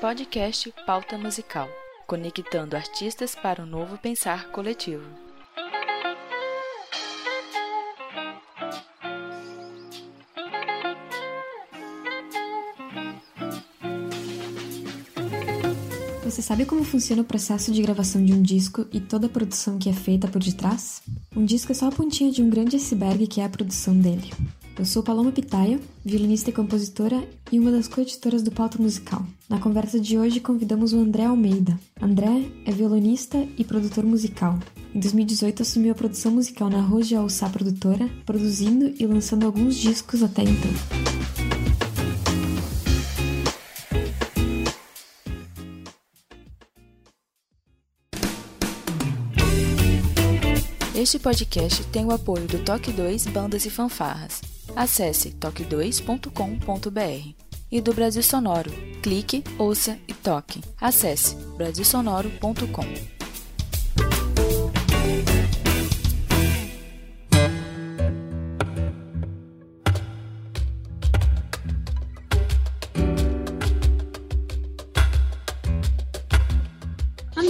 Podcast Pauta Musical conectando artistas para um novo pensar coletivo. Você sabe como funciona o processo de gravação de um disco e toda a produção que é feita por detrás? Um disco é só a pontinha de um grande iceberg que é a produção dele. Eu sou Paloma Pitaia, violinista e compositora e uma das coeditoras do Pauta Musical. Na conversa de hoje convidamos o André Almeida. André é violonista e produtor musical. Em 2018 assumiu a produção musical na de Alçá Produtora, produzindo e lançando alguns discos até então. Este podcast tem o apoio do Toque 2 Bandas e Fanfarras. Acesse toque2.com.br. E do Brasil Sonoro. Clique, ouça e toque. Acesse brasilsonoro.com.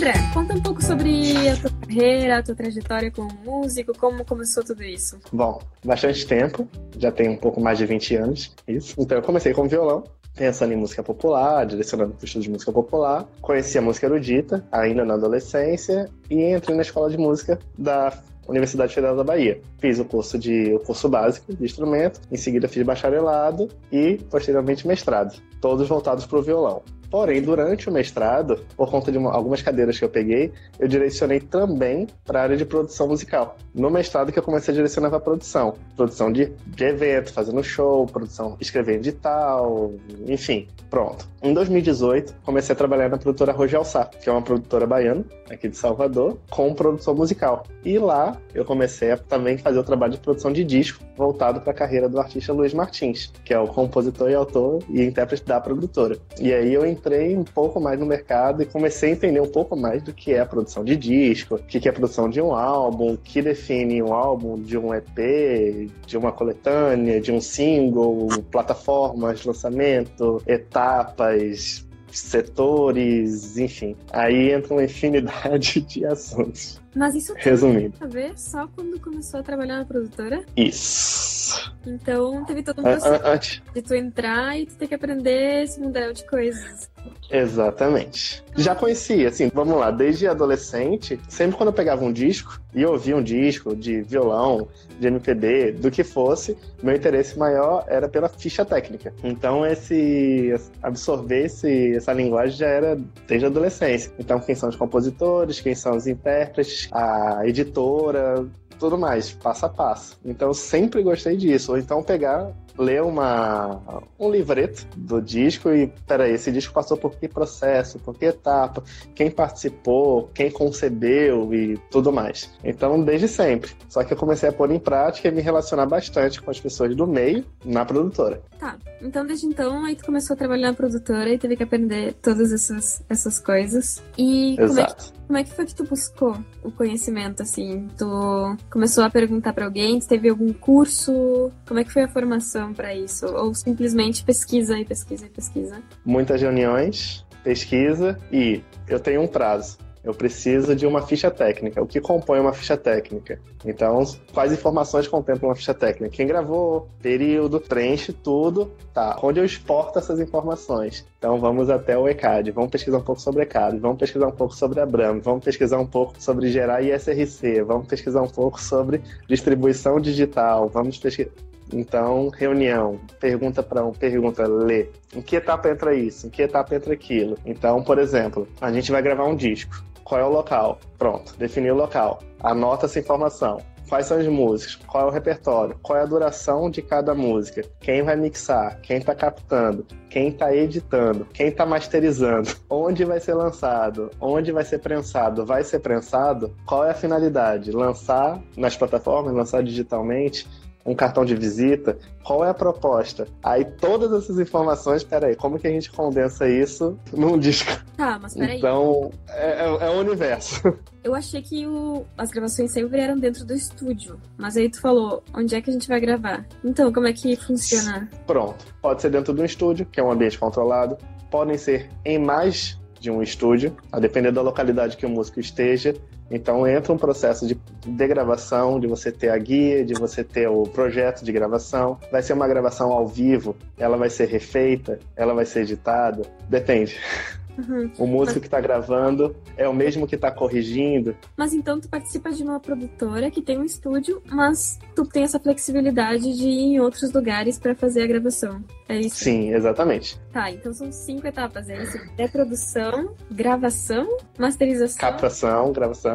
André, conta um pouco sobre a tua carreira, a tua trajetória como músico, como começou tudo isso? Bom, bastante tempo, já tem um pouco mais de 20 anos, isso. Então eu comecei com violão, pensando em música popular, direcionando para o estudo de música popular. Conheci a música erudita, ainda na adolescência, e entrei na escola de música da Universidade Federal da Bahia. Fiz o curso de o curso básico de instrumento, em seguida fiz bacharelado e posteriormente mestrado, todos voltados para o violão. Porém, durante o mestrado, por conta de uma, algumas cadeiras que eu peguei, eu direcionei também para a área de produção musical. No mestrado que eu comecei a direcionar para produção. Produção de, de evento, fazendo show, produção, escrevendo edital, enfim, pronto. Em 2018, comecei a trabalhar na produtora Rogel Sá, que é uma produtora baiana, aqui de Salvador, com produção musical. E lá eu comecei a também fazer o trabalho de produção de disco, voltado para a carreira do artista Luiz Martins, que é o compositor e autor e intérprete da produtora. E aí eu entrei um pouco mais no mercado e comecei a entender um pouco mais do que é a produção de disco, o que é a produção de um álbum, o que define um álbum de um EP, de uma coletânea, de um single, plataformas lançamento, etapas, setores, enfim. Aí entra uma infinidade de assuntos. Mas isso tem Resumindo. a ver só quando começou a trabalhar na produtora? Isso. Então teve todo um processo Antes, de tu entrar e tu ter que aprender esse mundaréu de coisas. Exatamente. Já conhecia, assim, vamos lá, desde adolescente, sempre quando eu pegava um disco e ouvia um disco de violão, de MPB, do que fosse, meu interesse maior era pela ficha técnica. Então, esse absorver esse, essa linguagem já era desde a adolescência. Então, quem são os compositores, quem são os intérpretes, a editora, tudo mais, passo a passo. Então, sempre gostei disso. Ou então pegar ler uma, um livreto do disco e, peraí, esse disco passou por que processo, por que etapa, quem participou, quem concebeu e tudo mais. Então, desde sempre. Só que eu comecei a pôr em prática e me relacionar bastante com as pessoas do meio na produtora. Tá, então desde então aí tu começou a trabalhar na produtora e teve que aprender todas essas, essas coisas. E como é, que, Exato. como é que foi que tu buscou o conhecimento, assim? Tu começou a perguntar pra alguém, tu teve algum curso? Como é que foi a formação pra isso? Ou simplesmente pesquisa e pesquisa e pesquisa? Muitas reuniões, pesquisa e eu tenho um prazo. Eu preciso de uma ficha técnica. O que compõe uma ficha técnica? Então, quais informações contemplam uma ficha técnica? Quem gravou, período, preenche tudo. Tá, onde eu exporto essas informações? Então, vamos até o ECAD. Vamos pesquisar um pouco sobre ECAD. Vamos pesquisar um pouco sobre a Abram. Vamos pesquisar um pouco sobre gerar ISRC. Vamos pesquisar um pouco sobre distribuição digital. Vamos pesquisar. Então, reunião, pergunta para um, pergunta, lê. Em que etapa entra isso? Em que etapa entra aquilo? Então, por exemplo, a gente vai gravar um disco. Qual é o local? Pronto, definiu o local. Anota essa informação. Quais são as músicas? Qual é o repertório? Qual é a duração de cada música? Quem vai mixar? Quem está captando? Quem está editando? Quem está masterizando? Onde vai ser lançado? Onde vai ser prensado? Vai ser prensado? Qual é a finalidade? Lançar nas plataformas? Lançar digitalmente? Um cartão de visita, qual é a proposta? Aí todas essas informações, peraí, como que a gente condensa isso num disco? Tá, mas peraí. Então, é, é, é o universo. Eu achei que o, as gravações sempre eram dentro do estúdio, mas aí tu falou, onde é que a gente vai gravar? Então, como é que funciona? Pronto, pode ser dentro do estúdio, que é um ambiente controlado, podem ser em mais de um estúdio, a depender da localidade que o músico esteja. Então entra um processo de, de gravação, de você ter a guia, de você ter o projeto de gravação. Vai ser uma gravação ao vivo, ela vai ser refeita, ela vai ser editada, depende. Uhum. O músico mas... que está gravando é o mesmo que está corrigindo. Mas então tu participa de uma produtora que tem um estúdio, mas tu tem essa flexibilidade de ir em outros lugares para fazer a gravação. É isso? Sim, exatamente. Tá, então são cinco etapas. É isso: pré-produção, gravação, masterização. Captação, gravação,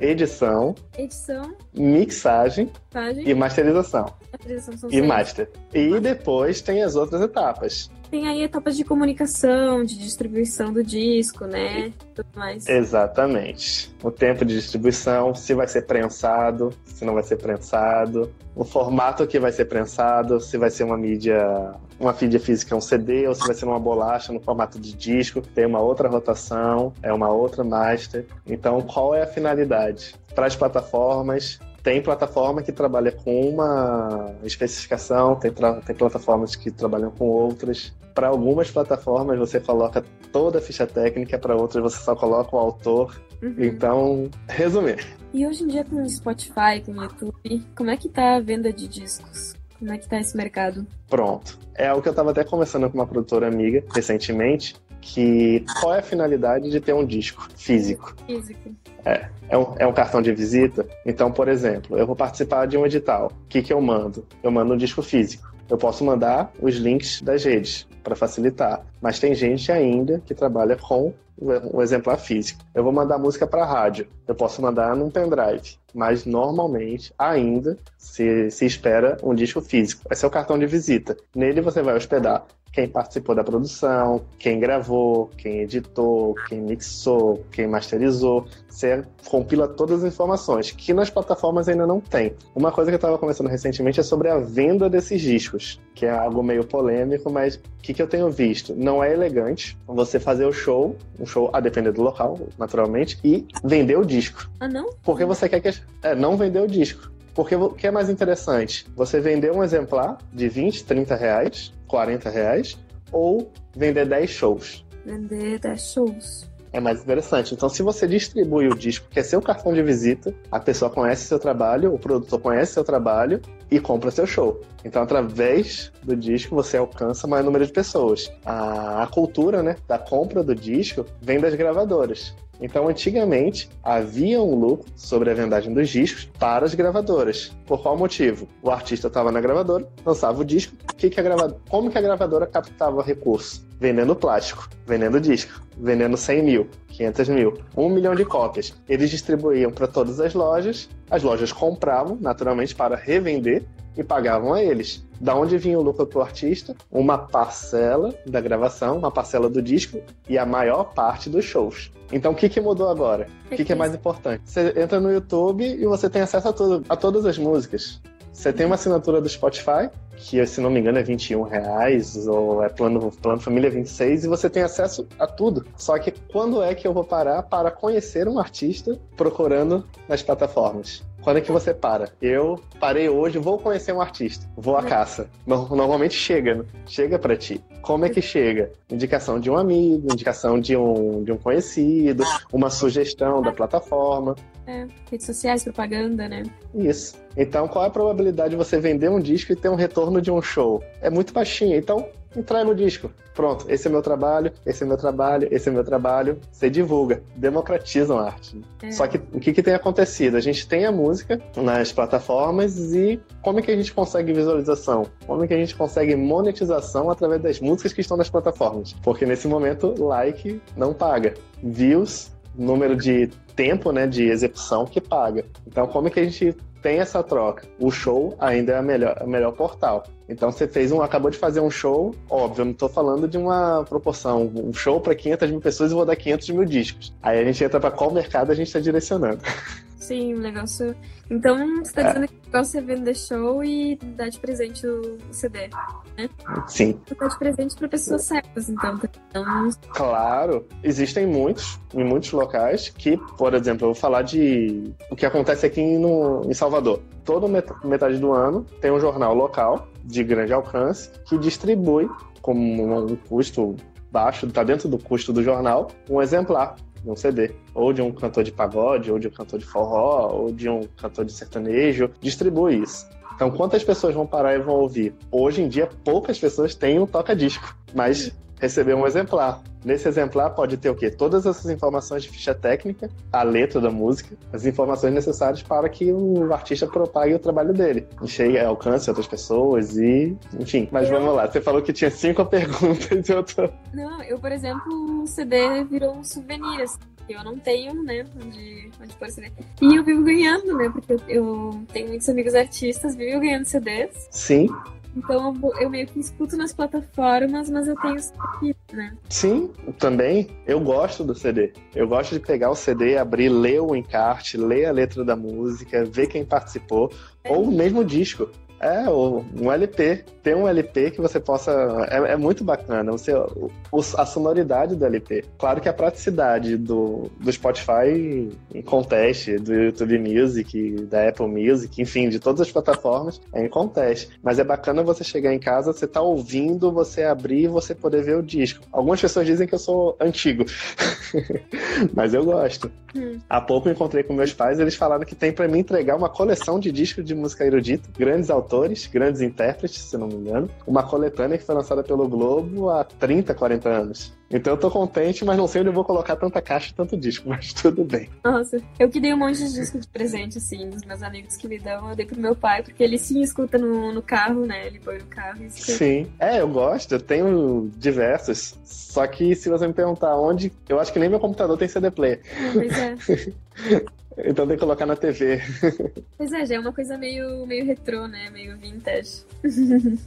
edição. Edição. Mixagem. Mixagem. E masterização. Masterização são e seis. master. E depois tem as outras etapas. Tem aí etapas de comunicação, de distribuição do disco, né? Tudo mais. Exatamente. O tempo de distribuição, se vai ser prensado, se não vai ser prensado, o formato que vai ser prensado, se vai ser uma mídia, uma mídia física, um CD, ou se vai ser uma bolacha no formato de disco, tem uma outra rotação, é uma outra master. Então, qual é a finalidade? Para as plataformas, tem plataforma que trabalha com uma especificação, tem, tem plataformas que trabalham com outras. Para algumas plataformas você coloca toda a ficha técnica, para outras você só coloca o autor. Uhum. Então, resumir. E hoje em dia com o Spotify, com o YouTube, como é que tá a venda de discos? Como é que tá esse mercado? Pronto. É o que eu estava até conversando com uma produtora amiga recentemente, que qual é a finalidade de ter um disco físico? Físico. É, é um, é um cartão de visita. Então, por exemplo, eu vou participar de um edital. O que, que eu mando? Eu mando um disco físico. Eu posso mandar os links das redes para facilitar, mas tem gente ainda que trabalha com um exemplar físico. Eu vou mandar música para rádio. Eu posso mandar num pendrive, mas normalmente ainda se, se espera um disco físico. Esse é o cartão de visita. Nele você vai hospedar quem participou da produção, quem gravou, quem editou, quem mixou, quem masterizou. Você compila todas as informações, que nas plataformas ainda não tem. Uma coisa que eu estava conversando recentemente é sobre a venda desses discos, que é algo meio polêmico, mas o que, que eu tenho visto? Não é elegante você fazer o show, um show a depender do local, naturalmente, e vender o disco. Ah, não? Porque você quer que. É, não vender o disco. Porque o que é mais interessante? Você vender um exemplar de 20, 30 reais, 40 reais, ou vender 10 shows. Vender 10 shows. É mais interessante. Então, se você distribui o disco, que é seu cartão de visita, a pessoa conhece seu trabalho, o produtor conhece seu trabalho e compra seu show. Então, através do disco, você alcança maior número de pessoas. A, a cultura né, da compra do disco vem das gravadoras. Então, antigamente, havia um lucro sobre a vendagem dos discos para as gravadoras. Por qual motivo? O artista estava na gravadora, lançava o disco, que que a gravadora, como que a gravadora captava recurso? Vendendo plástico, vendendo disco, vendendo 100 mil, 500 mil, 1 milhão de cópias. Eles distribuíam para todas as lojas, as lojas compravam, naturalmente, para revender e pagavam a eles. Da onde vinha o lucro para o artista? Uma parcela da gravação, uma parcela do disco e a maior parte dos shows. Então, o que, que mudou agora? O que, que é mais importante? Você entra no YouTube e você tem acesso a, tudo, a todas as músicas. Você tem uma assinatura do Spotify, que se não me engano é 21 reais, ou é plano, plano família 26, e você tem acesso a tudo. Só que quando é que eu vou parar para conhecer um artista procurando nas plataformas? Quando é que você para? Eu parei hoje, vou conhecer um artista, vou à caça. Normalmente chega, né? chega para ti. Como é que chega? Indicação de um amigo, indicação de um, de um conhecido, uma sugestão da plataforma. É, redes sociais, propaganda, né? Isso. Então, qual é a probabilidade de você vender um disco e ter um retorno de um show? É muito baixinha. Então, entrega o disco. Pronto, esse é meu trabalho, esse é meu trabalho, esse é meu trabalho. Você divulga, democratiza a arte. É. Só que o que, que tem acontecido? A gente tem a música nas plataformas e como é que a gente consegue visualização? Como é que a gente consegue monetização através das músicas que estão nas plataformas? Porque nesse momento, like não paga. Views, número de tempo né, de execução que paga. Então, como é que a gente tem essa troca. O show ainda é a melhor, melhor portal. Então você fez um, acabou de fazer um show, óbvio, eu não estou falando de uma proporção, um show para 500 mil pessoas e vou dar 500 mil discos. Aí a gente entra para qual mercado a gente está direcionando. Sim, o negócio. Então você está É. dizendo que igual você vender show e dar de presente o CD, né? Sim. Você dá de presente para pessoas certas, então. então. Claro, existem muitos, em muitos locais, que, por exemplo, eu vou falar de o que acontece aqui no, em Salvador. Toda metade do ano tem um jornal local de grande alcance que distribui com um custo baixo, está dentro do custo do jornal, um exemplar de um CD, ou de um cantor de pagode, ou de um cantor de forró, ou de um cantor de sertanejo, distribui isso. Então, quantas pessoas vão parar e vão ouvir? Hoje em dia, poucas pessoas têm um toca-disco, mas receber um exemplar. Nesse exemplar pode ter o quê? Todas essas informações de ficha técnica, a letra da música, as informações necessárias para que o artista propague o trabalho dele. Enchegue, alcance outras pessoas e. Enfim. Mas eu... vamos lá, você falou que tinha cinco perguntas e eu tô. Não, eu, por exemplo, o CD virou um souvenir, assim. Eu não tenho, né, onde, onde pôr CD. E eu vivo ganhando, né, porque eu, eu tenho muitos amigos artistas, vivo ganhando CDs. Sim. Então eu meio que escuto nas plataformas, mas eu tenho aqui, né? Sim, também. Eu gosto do CD. Eu gosto de pegar o CD, abrir, ler o encarte, ler a letra da música, ver quem participou, é. ou mesmo o disco. É, um LP. Tem um LP que você possa. É, é muito bacana. Você, o, a sonoridade do LP. Claro que a praticidade do, do Spotify em conteste, do YouTube Music, da Apple Music, enfim, de todas as plataformas, é em conteste. Mas é bacana você chegar em casa, você tá ouvindo, você abrir e você poder ver o disco. Algumas pessoas dizem que eu sou antigo, mas eu gosto. Hum. Há pouco eu encontrei com meus pais, eles falaram que tem para mim entregar uma coleção de discos de música erudita, grandes autores autores, grandes intérpretes, se não me engano. Uma coletânea que foi lançada pelo Globo há 30, 40 anos. Então eu tô contente, mas não sei onde eu vou colocar tanta caixa e tanto disco, mas tudo bem. Nossa, eu que dei um monte de disco de presente, assim, dos meus amigos que me dão, eu dei pro meu pai, porque ele sim escuta no, no carro, né? Ele põe no carro e escuta. Sim. É, eu gosto, eu tenho diversos. Só que se você me perguntar onde, eu acho que nem meu computador tem CD player. Pois é. Então tem que colocar na TV. Pois é, já é uma coisa meio, meio retrô, né? Meio vintage.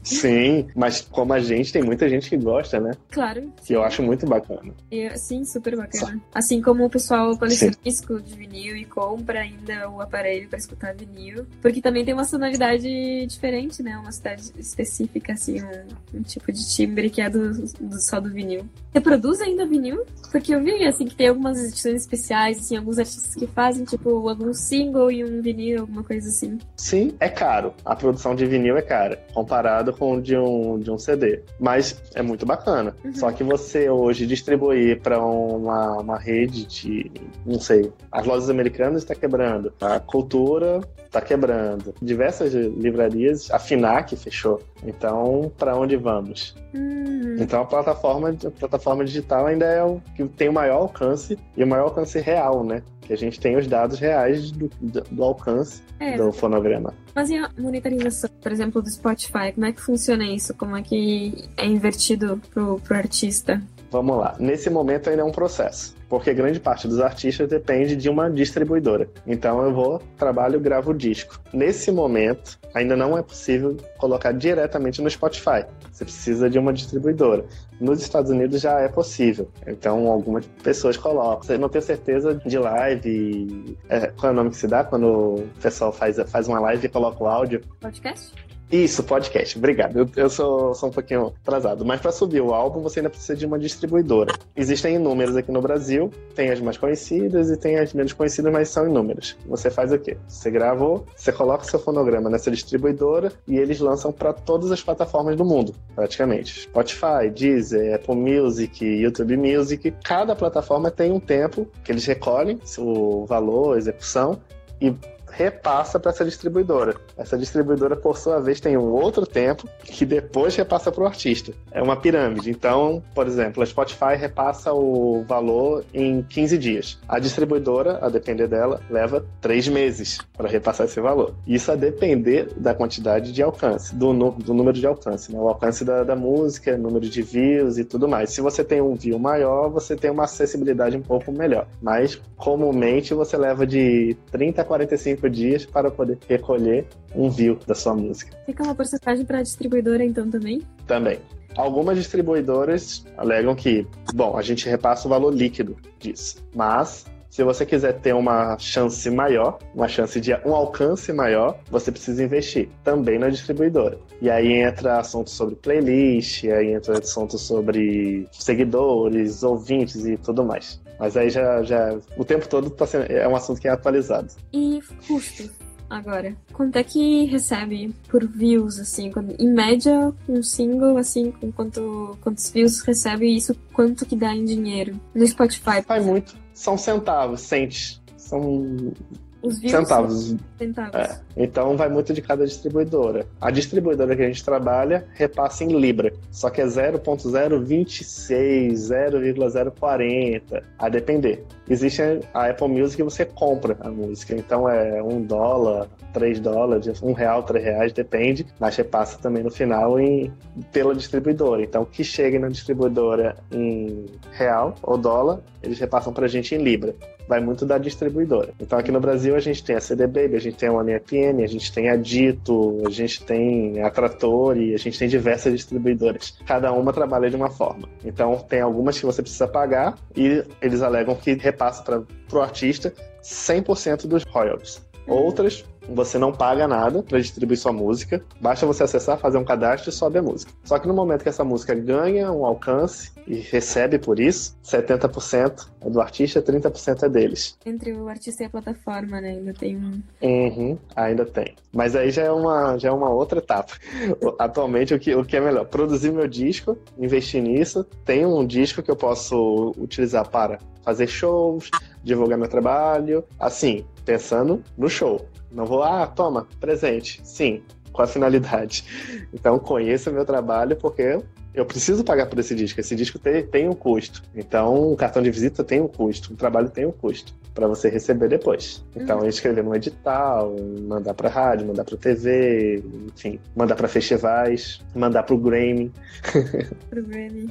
Sim, mas como a gente, tem muita gente que gosta, né? Claro. Que eu acho muito bacana. E, sim, super bacana. Só. Assim como o pessoal coleciona disco de vinil e compra ainda o aparelho para escutar vinil. Porque também tem uma sonoridade diferente, né? Uma cidade específica, assim, um, um tipo de timbre que é do, do, só do vinil. Você produz ainda vinil? Porque eu vi, assim, que tem algumas edições especiais, assim, alguns artistas que fazem, tipo, tipo, algum single e um vinil, alguma coisa assim. Sim, é caro. A produção de vinil é cara, comparado com o de um, de um CD. Mas é muito bacana. Uhum. Só que você hoje distribuir para uma, uma rede de, não sei, as lojas americanas está quebrando, a cultura está quebrando, diversas livrarias, a FINAC fechou. Então, para onde vamos? Uhum. Então, a plataforma, a plataforma digital ainda é o que tem o maior alcance e o maior alcance real, né? que a gente tem os dados reais do, do alcance é. do fonograma. Mas e a monetarização, por exemplo, do Spotify? Como é que funciona isso? Como é que é invertido pro, pro artista? Vamos lá. Nesse momento ainda é um processo porque grande parte dos artistas depende de uma distribuidora. Então eu vou, trabalho, gravo o disco. Nesse momento, ainda não é possível colocar diretamente no Spotify. Você precisa de uma distribuidora. Nos Estados Unidos já é possível. Então algumas pessoas colocam. Você não tem certeza de live. É, qual é o nome que se dá quando o pessoal faz, faz uma live e coloca o áudio? Podcast? Isso, podcast. Obrigado. Eu, eu sou, sou, um pouquinho atrasado. Mas para subir o álbum, você ainda precisa de uma distribuidora. Existem inúmeras aqui no Brasil. Tem as mais conhecidas e tem as menos conhecidas, mas são inúmeras. Você faz o quê? Você gravou, você coloca seu fonograma nessa distribuidora e eles lançam para todas as plataformas do mundo, praticamente. Spotify, Deezer, Apple Music, YouTube Music. Cada plataforma tem um tempo que eles recolhem o valor, a execução e repassa para essa distribuidora. Essa distribuidora, por sua vez, tem um outro tempo que depois repassa para o artista. É uma pirâmide. Então, por exemplo, a Spotify repassa o valor em 15 dias. A distribuidora, a depender dela, leva 3 meses para repassar esse valor. Isso a depender da quantidade de alcance, do, do número de alcance, né? o alcance da, da música, número de views e tudo mais. Se você tem um view maior, você tem uma acessibilidade um pouco melhor. Mas, comumente, você leva de 30 a 45 cinco dias para poder recolher um view da sua música. Fica uma porcentagem para a distribuidora, então, também? Também. Algumas distribuidoras alegam que, bom, a gente repassa o valor líquido disso, mas Se você quiser ter uma chance maior, uma chance de um alcance maior, você precisa investir também na distribuidora. E aí entra assunto sobre playlist, aí entra assunto sobre seguidores, ouvintes e tudo mais. Mas aí já, já o tempo todo tá sendo, é um assunto que é atualizado. E custo? agora. Quanto é que recebe por views, assim? Em média, um single, assim, com quanto, quantos views recebe isso, quanto que dá em dinheiro? No Spotify. Vai muito. São centavos, centes. São os centavos. centavos. É. Então vai muito de cada distribuidora. A distribuidora que a gente trabalha repassa em Libra, só que é 0.026, 0,040, a depender. Existe a Apple Music que você compra a música, então é um dólar, três dólares, um real, três reais, depende, mas repassa também no final em, pela distribuidora. Então, que chega na distribuidora em real ou dólar, eles repassam pra gente em Libra vai muito da distribuidora. Então aqui no Brasil a gente tem a CD Baby, a gente tem a One FM, a gente tem a Dito, a gente tem a Trattori, a gente tem diversas distribuidoras. Cada uma trabalha de uma forma. Então tem algumas que você precisa pagar e eles alegam que para o artista 100% dos royalties. Outras você não paga nada para distribuir sua música, basta você acessar, fazer um cadastro e sobe a música. Só que no momento que essa música ganha um alcance e recebe por isso, 70% é do artista, 30% é deles. Entre o artista e a plataforma, né? Ainda tem um. Uhum, ainda tem. Mas aí já é uma, já é uma outra etapa. Atualmente, o que, o que é melhor? Produzir meu disco, investir nisso. Tem um disco que eu posso utilizar para fazer shows, divulgar meu trabalho, assim, pensando no show. Não vou, ah, toma, presente. Sim, com a finalidade. Então conheça meu trabalho porque eu preciso pagar por esse disco. Esse disco tem, tem um custo. Então, o cartão de visita tem um custo, o trabalho tem um custo para você receber depois. Então, uhum. escrever no edital, mandar para rádio, mandar para TV, enfim, mandar para festivais, mandar para o Grammy. Pro Grammy.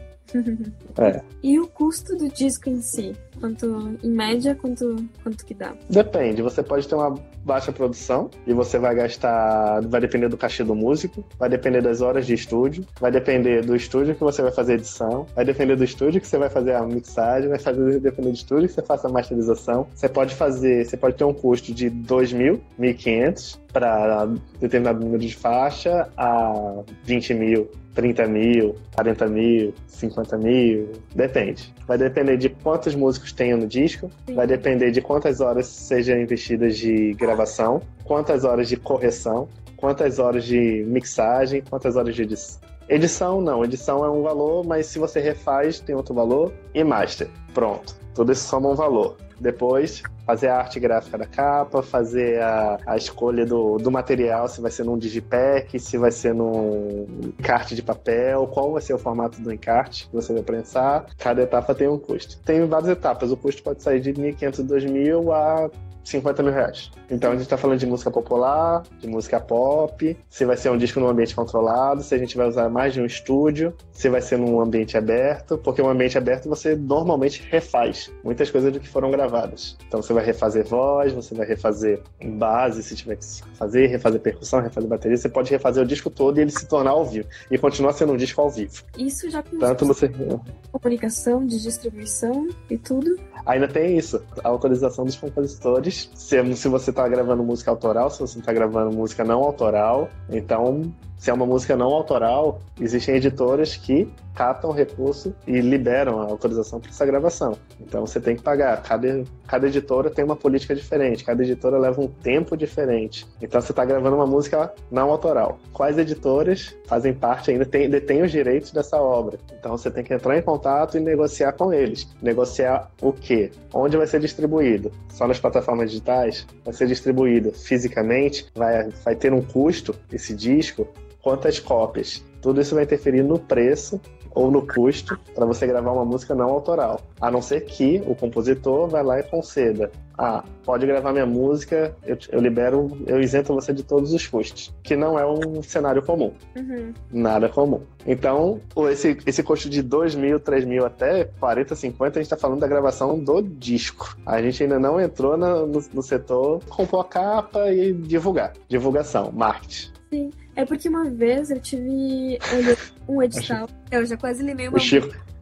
é. E o custo do disco em si? Quanto, em média, quanto, quanto que dá? Depende. Você pode ter uma baixa produção e você vai gastar. Vai depender do cachê do músico, vai depender das horas de estúdio, vai depender do estúdio que você vai fazer edição, vai depender do estúdio que você vai fazer a mixagem, vai fazer, depender do estúdio que você faça a masterização. Você pode fazer, você pode ter um custo de 2 mil, 1.500 para determinado número de faixa a 20 mil 30 mil, 40 mil, 50 mil, depende. Vai depender de quantos músicos tenham no disco, Sim. vai depender de quantas horas sejam investidas de gravação, quantas horas de correção, quantas horas de mixagem, quantas horas de edição. Edição não, edição é um valor, mas se você refaz tem outro valor. E master, pronto. Tudo isso soma um valor. Depois, fazer a arte gráfica da capa, fazer a, a escolha do, do material, se vai ser num digipack, se vai ser num encarte de papel, qual vai ser o formato do encarte que você vai prensar. Cada etapa tem um custo. Tem várias etapas, o custo pode sair de 1.500, 2.000 a 50 mil reais. Então a gente tá falando de música popular, de música pop, se vai ser um disco num ambiente controlado, se a gente vai usar mais de um estúdio, se vai ser num ambiente aberto, porque um ambiente aberto você normalmente refaz muitas coisas do que foram gravadas. Então você vai refazer voz, você vai refazer base, se tiver que fazer, refazer percussão, refazer bateria, você pode refazer o disco todo e ele se tornar ao vivo. E continuar sendo um disco ao vivo. Isso já com Tanto você... comunicação, de distribuição e tudo? Ainda tem isso, a autorização dos compositores. Se, se você está gravando música autoral, se você está gravando música não autoral, então se é uma música não autoral, existem editoras que catam o recurso e liberam a autorização para essa gravação. Então você tem que pagar. Cada, cada editora tem uma política diferente, cada editora leva um tempo diferente. Então você está gravando uma música não autoral. Quais editoras fazem parte ainda, tem, detêm os direitos dessa obra? Então você tem que entrar em contato e negociar com eles. Negociar o quê? Onde vai ser distribuído? Só nas plataformas digitais? Vai ser distribuído fisicamente? Vai, vai ter um custo esse disco? Quantas cópias. Tudo isso vai interferir no preço ou no custo para você gravar uma música não autoral. A não ser que o compositor vai lá e conceda. Ah, pode gravar minha música, eu, eu libero, eu isento você de todos os custos. Que não é um cenário comum. Uhum. Nada comum. Então, esse, esse custo de 2 mil, 3 mil até 40, 50, a gente está falando da gravação do disco. A gente ainda não entrou no, no setor compor a capa e divulgar. Divulgação, marketing. Sim. É porque uma vez eu tive um edital Eu já quase limei uma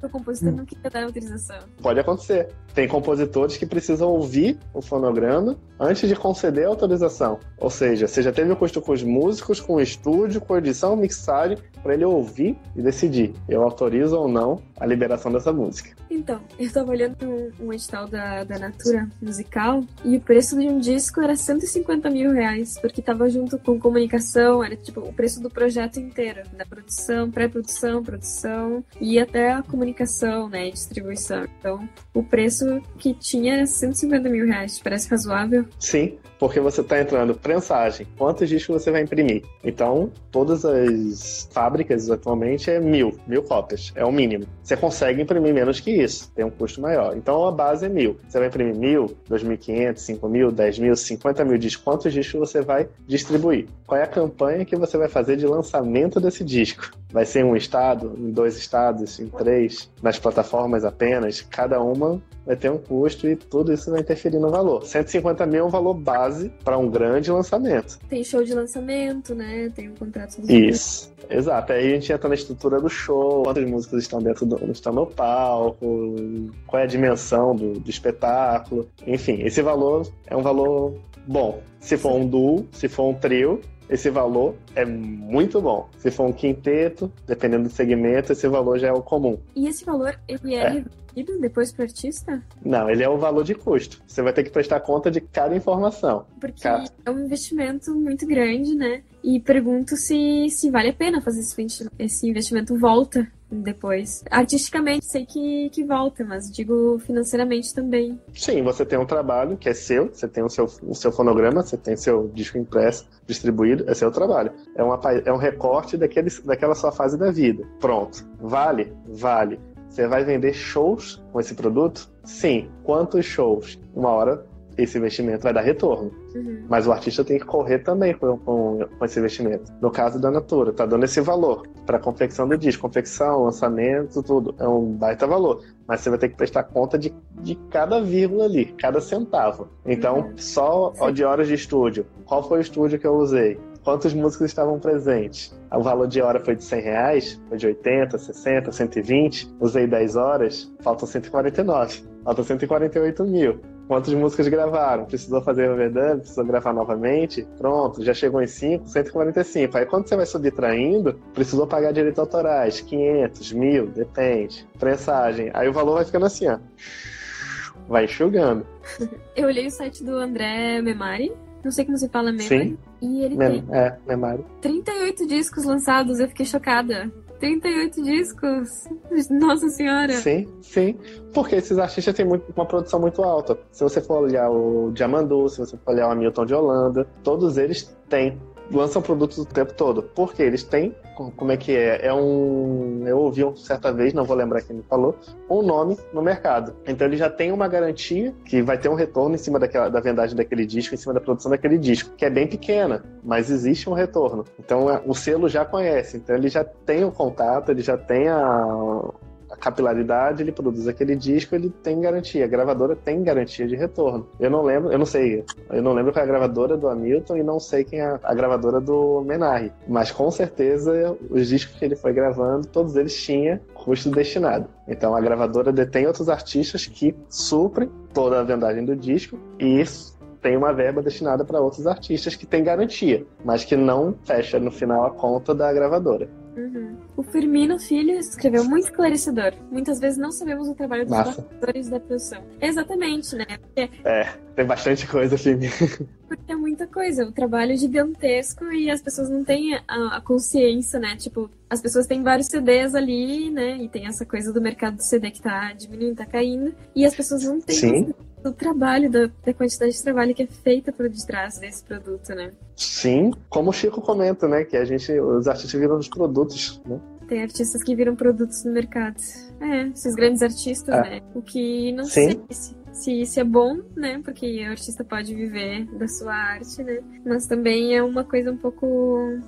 O compositor não queria dar autorização. Pode acontecer. Tem compositores que precisam ouvir o fonograma antes de conceder a autorização. Ou seja, você já teve o custo com os músicos, com o estúdio, com a edição, mixagem, para ele ouvir e decidir. Eu autorizo ou não a liberação dessa música. Então, eu tava olhando um, edital da, da Natura musical e o preço de um disco era 150 mil reais, porque tava junto com comunicação, era tipo o preço do projeto inteiro, da produção, pré-produção, produção e até a comunicação, né, e distribuição. Então, o preço que tinha era 150 mil reais, parece razoável. Sim, porque você está entrando prensagem. Quantos discos você vai imprimir? Então, todas as fábricas atualmente é mil, mil cópias. É o mínimo. Você consegue imprimir menos que isso, tem um custo maior. Então, a base é mil. Você vai imprimir mil, dois mil quinhentos, cinco mil, dez mil, cinquenta mil discos. Quantos discos você vai distribuir? Qual é a campanha que você vai fazer de lançamento desse disco? Vai ser em um estado, em dois estados, em três, nas plataformas apenas? Cada uma vai ter um custo e tudo isso vai interferir no valor. 150 mil é um valor base para um grande lançamento. Tem show de lançamento, né? Tem o contrato do Isso, exato. Aí a gente entra na estrutura do show, quantas músicas estão dentro do estão no palco, qual é a dimensão do, do espetáculo. Enfim, esse valor é um valor bom. Se for um duo, se for um trio, esse valor é muito bom. Se for um quinteto, dependendo do segmento, esse valor já é o comum. E esse valor, ele é, É. revertido depois pro artista? Não, ele é o valor de custo. Você vai ter que prestar conta de cada informação. Porque Cara. é um investimento muito grande, né? E pergunto se, se vale a pena fazer esse investimento volta depois. Artisticamente, sei que, que volta, mas digo financeiramente também. Sim, você tem um trabalho que é seu, você tem o seu, o seu fonograma, você tem seu disco impresso, distribuído, é seu trabalho. É, uma, é um recorte daquele, daquela sua fase da vida. Pronto. Vale? Vale. Você vai vender shows com esse produto? Sim. Quantos shows? Uma hora esse investimento vai dar retorno. Uhum. Mas o artista tem que correr também com, com, com esse investimento. No caso da Natura, tá dando esse valor para confecção do disco, confecção, lançamento, tudo. É um baita valor. Mas você vai ter que prestar conta de, de cada vírgula ali, cada centavo. Então, Uhum. só de horas de estúdio. Qual foi o estúdio que eu usei? Quantos músicos estavam presentes? O valor de hora foi de 100 reais? Foi de 80, 60, 120? Usei 10 horas? Faltam 149. Faltam 148 mil. Quantas músicas gravaram? Precisou fazer overdub? Precisou gravar novamente? Pronto, já chegou em 5, 145. Aí quando você vai subtraindo, precisou pagar direitos autorais, 500, 1000, depende. Prensagem. Aí o valor vai ficando assim, ó. Vai enxugando. Eu olhei o site do André Memari, não sei como se fala Memari, Sim. e ele Mem tem é, memória. 38 discos lançados, eu fiquei chocada. 38 discos! Nossa senhora! Sim, sim. Porque esses artistas têm muito- uma produção muito alta. Se você for olhar o Diamandu, se você for olhar o Hamilton de Holanda, todos eles têm. Lançam produtos o tempo todo. Porque eles têm. Como é que é? É um. Eu ouvi uma certa vez, não vou lembrar quem me falou, um nome no mercado. Então ele já tem uma garantia que vai ter um retorno em cima daquela, da vendagem daquele disco, em cima da produção daquele disco, que é bem pequena, mas existe um retorno. Então é- o selo já conhece, então ele já tem o contato, ele já tem a, capilaridade, ele produz aquele disco, ele tem garantia. A gravadora tem garantia de retorno. Eu não lembro, eu não sei, eu não lembro qual é a gravadora do Hamilton e não sei quem é a gravadora do Menarre, mas com certeza os discos que ele foi gravando, todos eles tinham custo destinado. Então a gravadora detém outros artistas que suprem toda a vendagem do disco e isso tem uma verba destinada para outros artistas que tem garantia, mas que não fecha no final a conta da gravadora. Uhum. O Firmino Filho escreveu muito esclarecedor. Muitas vezes não sabemos o trabalho dos bastidores da produção. Exatamente, né? Porque, Tem bastante coisa, filme. porque é muita coisa. O trabalho é gigantesco e as pessoas não têm a, a consciência, né? Tipo, as pessoas têm vários CDs ali, né? E tem essa coisa do mercado de CD que tá diminuindo, tá caindo. E as pessoas não têm Sim. Do trabalho, da, da quantidade de trabalho que é feita por detrás desse produto, né? Sim, como o Chico comenta, né, que a gente, os artistas viram os produtos, né? Tem artistas que viram produtos no mercado. É, esses grandes artistas, É. né? O que não Sim. sei se, se isso é bom, né? Porque o artista pode viver da sua arte, né? Mas também é uma coisa um pouco,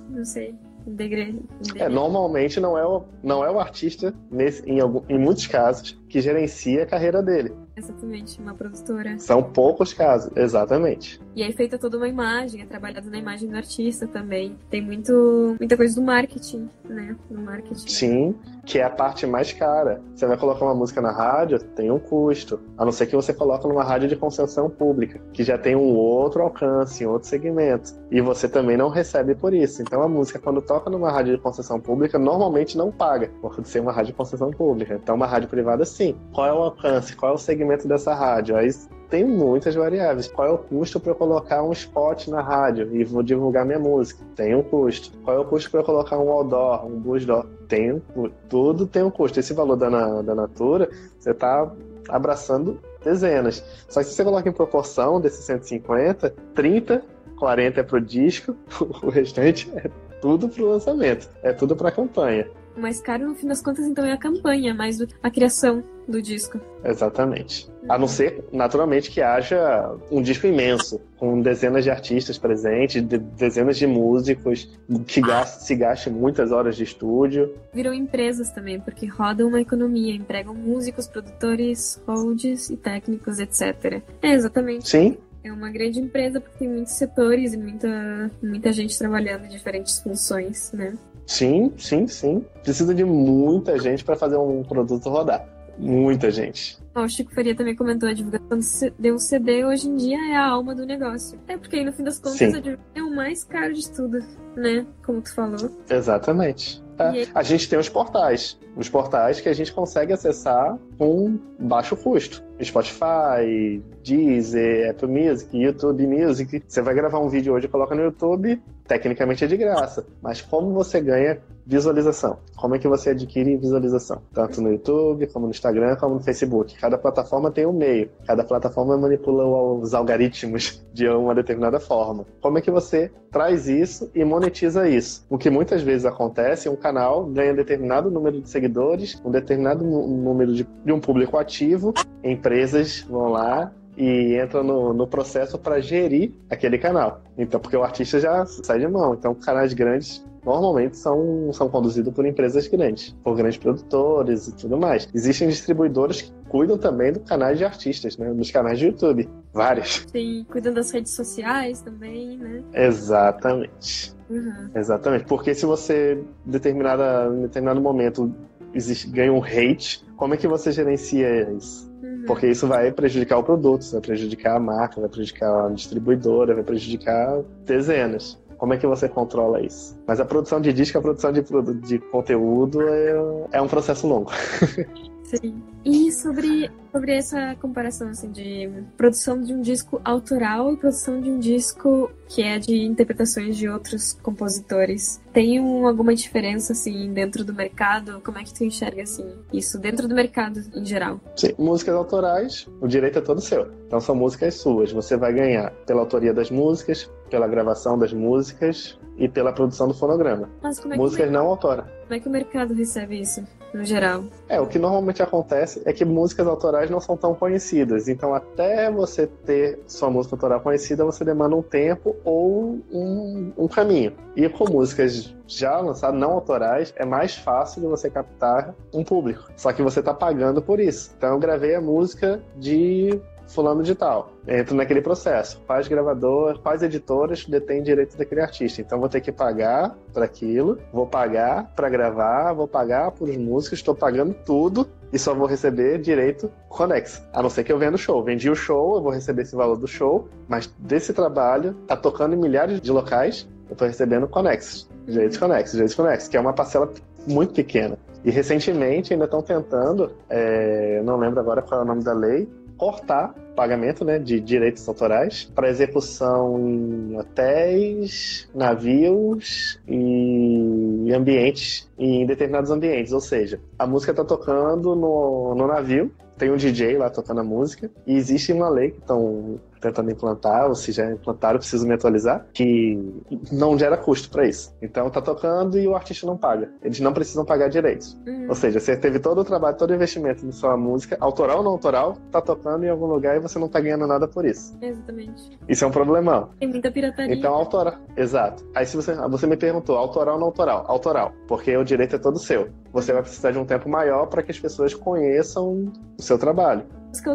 não sei, degre... É, normalmente não é o, não é o artista, nesse, em, algum, em muitos casos, que gerencia a carreira dele. Exatamente, uma produtora. São poucos casos, exatamente. E aí feita toda uma imagem, é trabalhado na imagem do artista também. Tem muito, muita coisa do marketing, né? No marketing. Sim, que é a parte mais cara. Você vai colocar uma música na rádio, tem um custo. A não ser que você coloque numa rádio de concessão pública, que já tem um outro alcance, um outro segmento. E você também não recebe por isso. Então a música, quando toca numa rádio de concessão pública, normalmente não paga, por ser uma rádio de concessão pública. Então uma rádio privada, sim. Qual é o alcance? Qual é o segmento dessa rádio. Aí tem muitas variáveis. Qual é o custo para colocar um spot na rádio e vou divulgar minha música? Tem um custo. Qual é o custo para colocar um outdoor, um busdoor? Tem um, tudo tem um custo. Esse valor da, da Natura, você está abraçando dezenas. Só que se você coloca em proporção desses 150, 30, 40 é pro disco, o restante é tudo pro lançamento, é tudo pra campanha. O mais caro, no fim das contas, então, é a campanha, mais do, a criação do disco. Exatamente. A não ser, naturalmente, que haja um disco imenso, com dezenas de artistas presentes, de, dezenas de músicos, que gaste, se gaste muitas horas de estúdio. Viram empresas também, porque rodam uma economia, empregam músicos, produtores, holds e técnicos, etc. É, exatamente. Sim, é uma grande empresa porque tem muitos setores e muita, muita gente trabalhando em diferentes funções, né? Sim, sim, sim. Precisa de muita gente para fazer um produto rodar. Muita gente. o Chico Faria também comentou, a divulgação de um CD hoje em dia é a alma do negócio. É porque aí no fim das contas Sim. a divulgação é o mais caro de tudo, né? Como tu falou. Exatamente. É. A gente tem os portais. Os portais que a gente consegue acessar com baixo custo. Spotify, Deezer, Apple Music, YouTube Music. Você vai gravar um vídeo hoje e coloca no YouTube, tecnicamente é de graça. Mas como você ganha visualização? Como é que você adquire visualização? Tanto no YouTube, como no Instagram, como no Facebook. Cada plataforma tem um meio. Cada plataforma manipula os algoritmos de uma determinada forma. Como é que você traz isso e monetiza isso? O que muitas vezes acontece, um canal ganha determinado número de seguidores, um determinado número de, de um público ativo, empresas vão lá e entra no, no processo para gerir aquele canal. Então, porque o artista já sai de mão. Então, canais grandes normalmente são, são conduzidos por empresas grandes, por grandes produtores e tudo mais. Existem distribuidores que cuidam também do canais de artistas, né? Dos canais de YouTube. Vários. Sim, cuidam das redes sociais também, né? Exatamente. Uhum. Exatamente. Porque se você, em determinado momento, existe, ganha um hate, como é que você gerencia isso? Porque isso vai prejudicar o produto, vai prejudicar a marca, vai prejudicar a distribuidora, vai prejudicar dezenas. Como é que você controla isso? Mas a produção de disco, a produção de, de conteúdo é, é um processo longo. Sim. E sobre, sobre essa comparação assim, de produção de um disco autoral e produção de um disco que é de interpretações de outros compositores, tem um, alguma diferença assim dentro do mercado? Como é que tu enxerga assim isso dentro do mercado em geral? Sim, músicas autorais, o direito é todo seu. Então são músicas suas. Você vai ganhar pela autoria das músicas, pela gravação das músicas e pela produção do fonograma. Mas como é músicas que não autorais. Como é que o mercado recebe isso? no geral. É, o que normalmente acontece é que músicas autorais não são tão conhecidas. Então, até você ter sua música autoral conhecida, você demanda um tempo ou um, um caminho. E com músicas já lançadas, não autorais, é mais fácil de você captar um público. Só que você está pagando por isso. Então, eu gravei a música de fulano de tal. Entro naquele processo. Quais gravadoras, quais editoras detêm direito daquele artista? Então vou ter que pagar para aquilo, vou pagar para gravar, vou pagar por os músicos, estou pagando tudo e só vou receber direito conexo. A não ser que eu venda o show. Vendi o show, eu vou receber esse valor do show, mas desse trabalho, tá tocando em milhares de locais, eu estou recebendo conexos. Direitos conexos, direitos conexos, que é uma parcela muito pequena. E recentemente ainda estão tentando, é, não lembro agora qual é o nome da lei, cortar pagamento né, de direitos autorais para execução em hotéis, navios e ambientes, em determinados ambientes. Ou seja, a música está tocando no, no navio, tem um DJ lá tocando a música, e existe uma lei que estão tentando implantar, ou se já implantaram, preciso me atualizar, que não gera custo para isso. Então tá tocando e o artista não paga. Eles não precisam pagar direitos. Uhum. Ou seja, você teve todo o trabalho, todo o investimento na sua música, autoral ou não autoral, tá tocando em algum lugar e você não tá ganhando nada por isso. Exatamente. Isso é um problemão. Tem muita pirataria. Então, autoral. Exato. Aí se você, você me perguntou, autoral ou não autoral? Autoral. Porque o direito é todo seu. Você vai precisar de um tempo maior para que as pessoas conheçam o seu trabalho.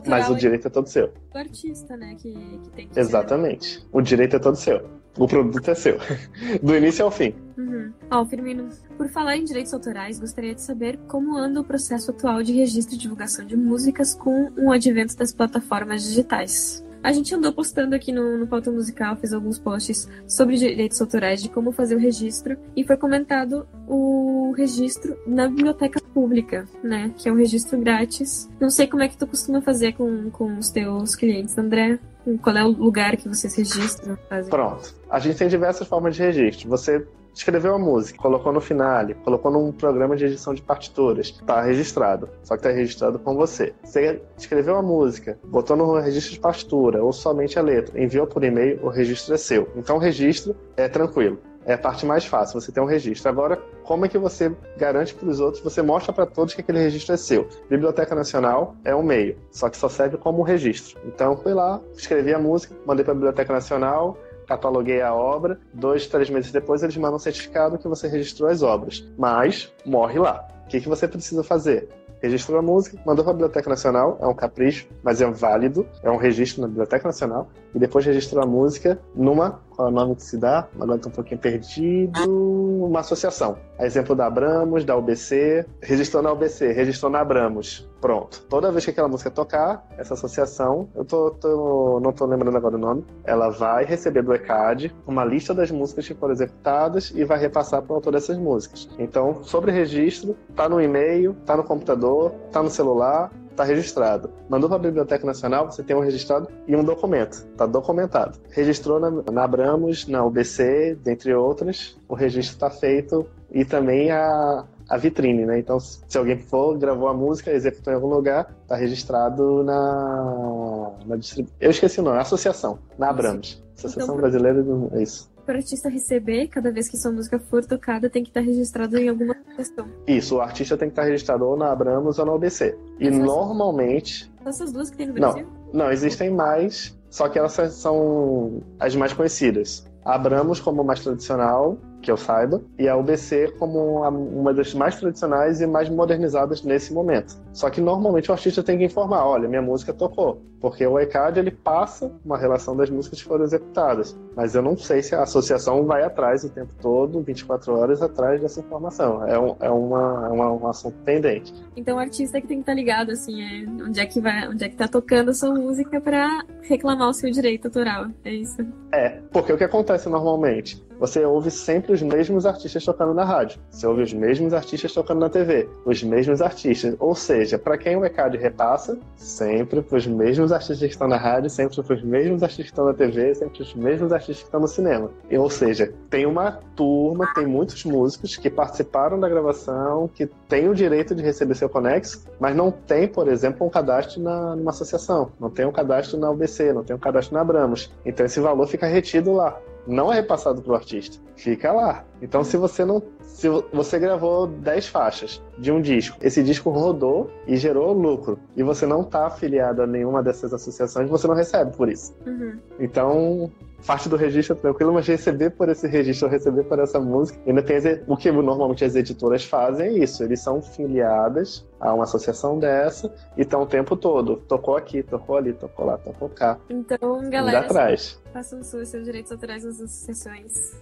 Mas o direito é todo seu. Artista, né, que, que tem que Exatamente. Ser. O direito é todo seu. O produto é seu. Do início ao fim. Uhum. Ó, oh, Firmino, por falar em direitos autorais, gostaria de saber como anda o processo atual de registro e divulgação de músicas com o advento das plataformas digitais. A gente andou postando aqui no, no Pauta Musical, fez alguns posts sobre direitos autorais, de como fazer o registro, e foi comentado o registro na biblioteca pública, né? Que é um registro grátis. Não sei como é que tu costuma fazer com, com os teus clientes, André. Qual é o lugar que vocês registram? Fazem? Pronto. A gente tem diversas formas de registro. Você escreveu a música, colocou no finale, colocou num programa de edição de partituras, tá registrado, só que tá registrado com você. Você escreveu a música, botou no registro de partitura ou somente a letra, enviou por e-mail, o registro é seu. Então o registro é tranquilo. É a parte mais fácil, você tem um registro. Agora, como é que você garante para os outros? Você mostra para todos que aquele registro é seu. Biblioteca Nacional é um meio, só que só serve como registro. Então, fui lá, escrevi a música, mandei para a Biblioteca Nacional, cataloguei a obra, dois, três meses depois eles mandam um certificado que você registrou as obras. Mas morre lá. O que, que você precisa fazer? Registrou a música, mandou para a Biblioteca Nacional, é um capricho, mas é válido, é um registro na Biblioteca Nacional, e depois registrou a música numa, qual é o nome que se dá? Agora estou um pouquinho perdido, uma associação. A exemplo da Abramos, da UBC, registrou na UBC, registrou na Abramos. Pronto. Toda vez que aquela música tocar, essa associação, eu tô, tô, não estou lembrando agora o nome, ela vai receber do ECAD uma lista das músicas que foram executadas e vai repassar para o autor dessas músicas. Então, sobre registro, tá no e-mail, tá no computador, tá no celular, está registrado. Mandou para a Biblioteca Nacional, você tem um registrado e um documento. Está documentado. Registrou na, na Abramos, na UBC, dentre outras, o registro está feito e também a, a vitrine, né? Então, se alguém for, gravou a música, executou em algum lugar, está registrado na, na Eu esqueci o nome, associação, na Abramos. Associação então, Brasileira do... É isso para o artista receber, cada vez que sua música for tocada, tem que estar registrado em alguma questão. Isso, o artista tem que estar registrado ou na Abramos ou na OBC. E normalmente. São essas duas que tem no Brasil? Não, não, existem mais, só que elas são as mais conhecidas. Abramos como mais tradicional, que eu saiba, e a UBC como uma das mais tradicionais e mais modernizadas nesse momento. Só que normalmente o artista tem que informar, olha, minha música tocou, porque o ECAD ele passa uma relação das músicas que foram executadas, mas eu não sei se a associação vai atrás o tempo todo, 24 horas atrás dessa informação. É, um, é, uma, é uma, um assunto pendente. Então o artista que tem que estar ligado, assim, é onde é que vai, onde é que tá tocando a sua música para reclamar o seu direito autoral, é isso? É, porque o que acontece normalmente? Você ouve sempre os mesmos artistas tocando na rádio. Você ouve os mesmos artistas tocando na TV. Os mesmos artistas. Ou seja, para quem o ECAD repassa, sempre para os mesmos artistas que estão na rádio, sempre para os mesmos artistas que estão na TV, sempre os mesmos artistas que estão no cinema. E, ou seja, tem uma turma, tem muitos músicos que participaram da gravação, que têm o direito de receber seu conexo, mas não tem, por exemplo, um cadastro na, numa associação, não tem um cadastro na UBC, não tem um cadastro na Abramos. Então esse valor fica retido lá não é repassado pro artista. Fica lá. Então, se você não. Se você gravou 10 faixas de um disco, esse disco rodou e gerou lucro, e você não está afiliado a nenhuma dessas associações, você não recebe por isso. Uhum. Então, parte do registro é tranquilo, mas receber por esse registro, receber por essa música, ainda tem o que normalmente as editoras fazem é isso, eles são filiadas a uma associação dessa e estão o tempo todo, tocou aqui, tocou ali, tocou lá, tocou cá. Então, galera, atrás. façam seus direitos autorais nas associações.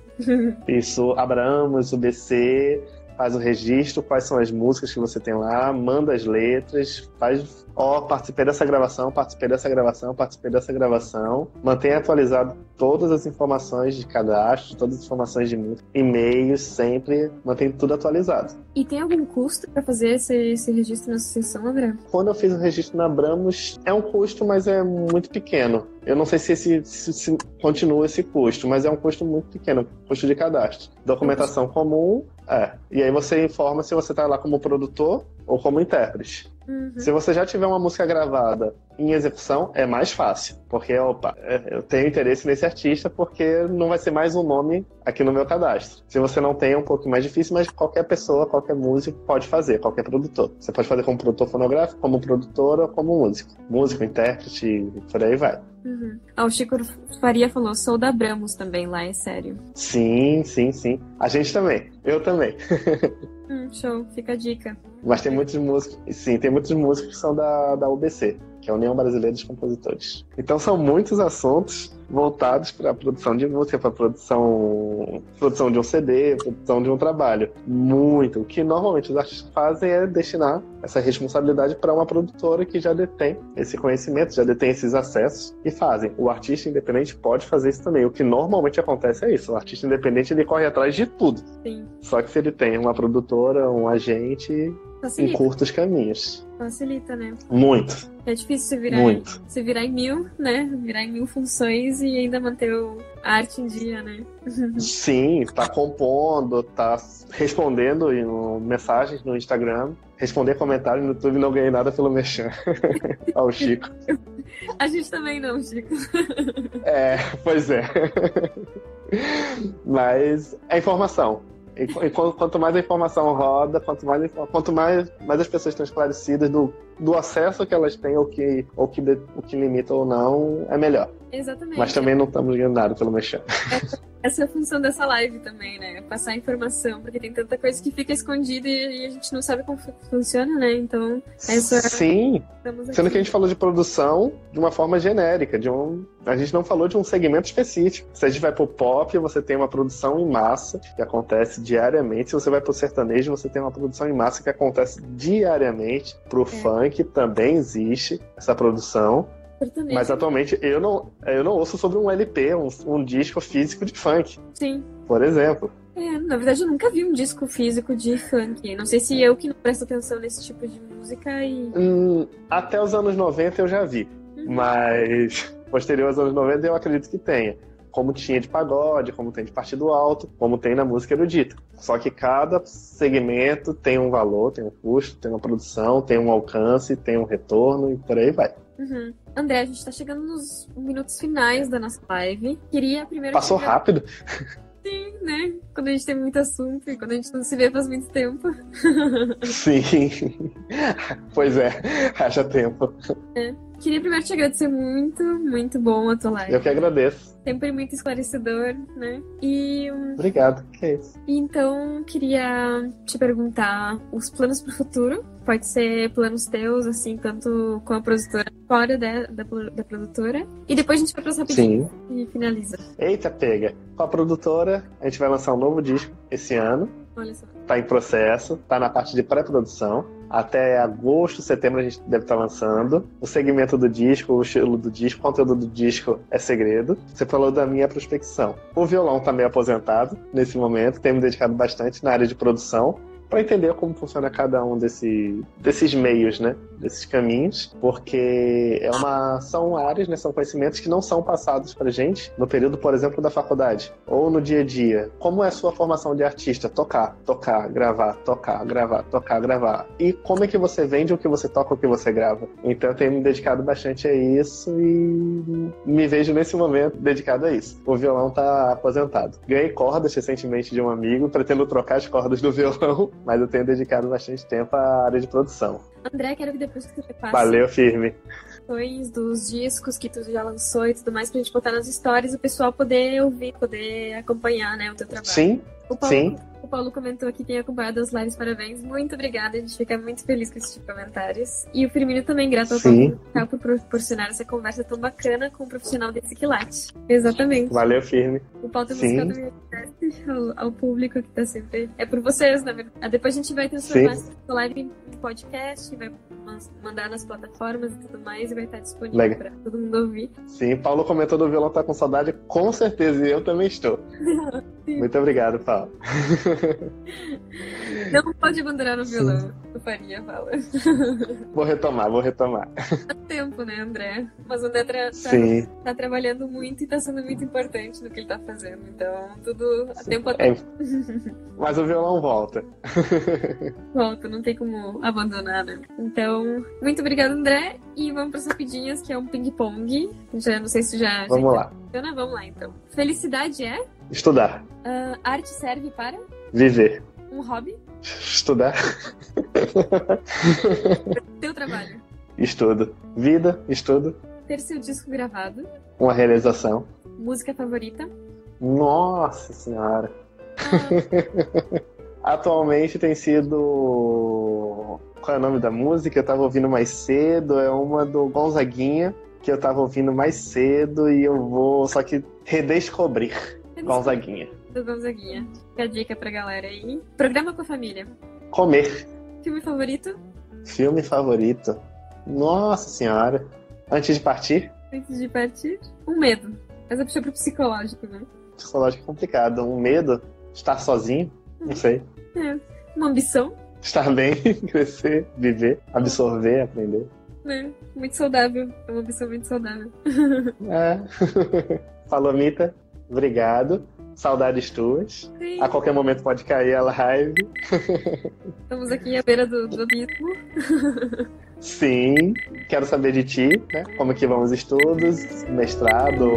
Isso, abramos o BC, faz o registro, quais são as músicas que você tem lá, manda as letras, faz, ó, oh, participei dessa gravação, participei dessa gravação, participei dessa gravação. Mantenha atualizado todas as informações de cadastro, todas as informações de música, e-mails, sempre mantém tudo atualizado. E tem algum custo para fazer esse, esse, registro na associação, André? Quando eu fiz o registro na Abramos, é um custo, mas é muito pequeno. Eu não sei se, esse, se, se continua esse custo, mas é um custo muito pequeno, custo de cadastro. Documentação comum, é. E aí você informa se você está lá como produtor ou como intérprete. Uhum. Se você já tiver uma música gravada em execução, é mais fácil. Porque, opa, é, eu tenho interesse nesse artista porque não vai ser mais um nome aqui no meu cadastro. Se você não tem, é um pouco mais difícil, mas qualquer pessoa, qualquer músico pode fazer, qualquer produtor. Você pode fazer como produtor fonográfico, como produtor ou como músico. Músico, intérprete, por aí vai. Uhum. Ah, o Chico Faria falou, sou da Bramos também, lá é sério. Sim, sim, sim. A gente também. Eu também. hum, show, fica a dica. Mas tem muitos músicos, sim, tem muitos músicos que são da, da UBC que é a União Brasileira dos Compositores. Então são muitos assuntos voltados para a produção de música, para a produção, produção de um CD, produção de um trabalho. Muito. O que normalmente os artistas fazem é destinar essa responsabilidade para uma produtora que já detém esse conhecimento, já detém esses acessos e fazem. O artista independente pode fazer isso também. O que normalmente acontece é isso. O artista independente ele corre atrás de tudo. Sim. Só que se ele tem uma produtora, um agente, Facilita. em curtos caminhos. Facilita, né? Muito. É difícil você virar, Muito. Você virar em mil, né? Virar em mil funções e ainda manter a arte em dia, né? Sim, tá compondo, tá respondendo em mensagens no Instagram, responder comentários no YouTube não ganhei nada pelo Mechan. Ao Chico. A gente também não, Chico. É, pois é. Mas é informação. E, quanto mais a informação roda, quanto mais, quanto mais, mais as pessoas estão esclarecidas do, do acesso que elas têm, ou que, ou que, de, o que limita ou não, é melhor. Exatamente. Mas também não estamos ganhando nada pelo mexer. Essa é a função dessa live também, né? Passar informação, porque tem tanta coisa que fica escondida e a gente não sabe como funciona, né? Então, essa. Sim. Sendo que a gente falou de produção de uma forma genérica, de um. A gente não falou de um segmento específico. Se a gente vai pro pop, você tem uma produção em massa que acontece diariamente. Se você vai pro sertanejo, você tem uma produção em massa que acontece diariamente. Pro é. funk também existe essa produção. Mas atualmente eu não, eu não ouço sobre um LP, um, um disco físico de funk. Sim. Por exemplo. É, na verdade eu nunca vi um disco físico de funk. Não sei se eu que não presto atenção nesse tipo de música e. Hum, até os anos 90 eu já vi. Uhum. Mas posterior aos anos 90 eu acredito que tenha. Como tinha de pagode, como tem de partido alto, como tem na música erudita. Só que cada segmento tem um valor, tem um custo, tem uma produção, tem um alcance, tem um retorno e por aí vai. Uhum. André, a gente tá chegando nos minutos finais da nossa live. Queria primeiro. Passou rápido? Sim, né? Quando a gente tem muito assunto e quando a gente não se vê faz muito tempo. Sim. pois é, haja tempo. É. Queria primeiro te agradecer muito, muito bom a tua live. Eu que agradeço. Sempre muito esclarecedor, né? E. Obrigado, que é isso. Então, queria te perguntar os planos para o futuro. Pode ser planos teus, assim, tanto com a produtora, fora da, da, da produtora. E depois a gente vai passar rapidinho Sim. e finaliza. Eita, pega. Com a produtora, a gente vai lançar um novo disco esse ano. Olha só. Tá em processo, tá na parte de pré-produção. Até agosto, setembro a gente deve estar tá lançando. O segmento do disco, o estilo do disco, o conteúdo do disco é segredo. Você falou da minha prospecção. O violão tá meio aposentado nesse momento, tenho me dedicado bastante na área de produção para entender como funciona cada um desse, desses meios, né? Desses caminhos, porque é uma, são áreas, né? São conhecimentos que não são passados para gente no período, por exemplo, da faculdade ou no dia a dia. Como é a sua formação de artista? Tocar, tocar, gravar, tocar, gravar, tocar, gravar. E como é que você vende o que você toca, o que você grava? Então eu tenho me dedicado bastante a isso e me vejo nesse momento dedicado a isso. O violão tá aposentado. Ganhei cordas recentemente de um amigo, pretendo trocar as cordas do violão mas eu tenho dedicado bastante tempo à área de produção. André, quero que depois que tu repasse... Valeu, firme. dos discos que tu já lançou e tudo mais, pra gente botar nas histórias, o pessoal poder ouvir, poder acompanhar, né, o teu trabalho. Sim, Paulo, sim. O Paulo comentou aqui, tem acompanhado as lives, parabéns. Muito obrigada, a gente fica muito feliz com esses tipo comentários. E o Firmino também, grato ao Paulo por proporcionar essa conversa tão bacana com um profissional desse quilate. Exatamente. Valeu, firme. O Paulo tem buscado ao, ao público que tá sempre. É por vocês, na verdade. Depois a gente vai transformar Sim. essa live em podcast, vai mandar nas plataformas e tudo mais, e vai estar disponível Legal. pra todo mundo ouvir. Sim, Paulo comentou do violão tá com saudade, com certeza, e eu também estou. Muito obrigado, Paulo. Não pode abandonar o violão, o Faria fala. Vou retomar, vou retomar. Há tempo, né, André? Mas o André tra tá, Sim. tá trabalhando muito e tá sendo muito importante no que ele tá fazendo. Então, tudo a tempo a É, tempo. mas o violão volta. Volta, não tem como abandonar, né? Então, muito obrigada, André. E vamos para as rapidinhas, que é um ping-pong. Já não sei se já. Vamos já lá. funciona. Vamos lá, então. Felicidade é? Estudar. Ah, arte serve para? Viver. Um hobby? Estudar. Teu trabalho? Estudo. Vida, estudo. Ter seu disco gravado? Uma realização. Música favorita? Nossa senhora. Ah, Atualmente tem sido. Qual é o nome da música? Eu tava ouvindo mais cedo. É uma do Gonzaguinha, que eu tava ouvindo mais cedo e eu vou só que redescobrir Gonzaguinha. Do Gonzaguinha. Fica a dica pra galera aí. Programa com a família. Comer. Filme favorito? Filme favorito. Nossa senhora. Antes de partir, Antes de partir? Um medo. Mas eu puxei pro psicológico, né? psicológico complicado. Um medo, estar sozinho, não sei. É. Uma ambição, Estar bem, crescer, viver, absorver, aprender. né? Muito saudável. É uma ambição muito saudável. É. Falou, Mita. Obrigado. Saudades tuas. Sim. A qualquer momento pode cair a live. Estamos aqui à beira do, do abismo. Sim. Quero saber de ti, né? Como que vão os estudos, mestrado.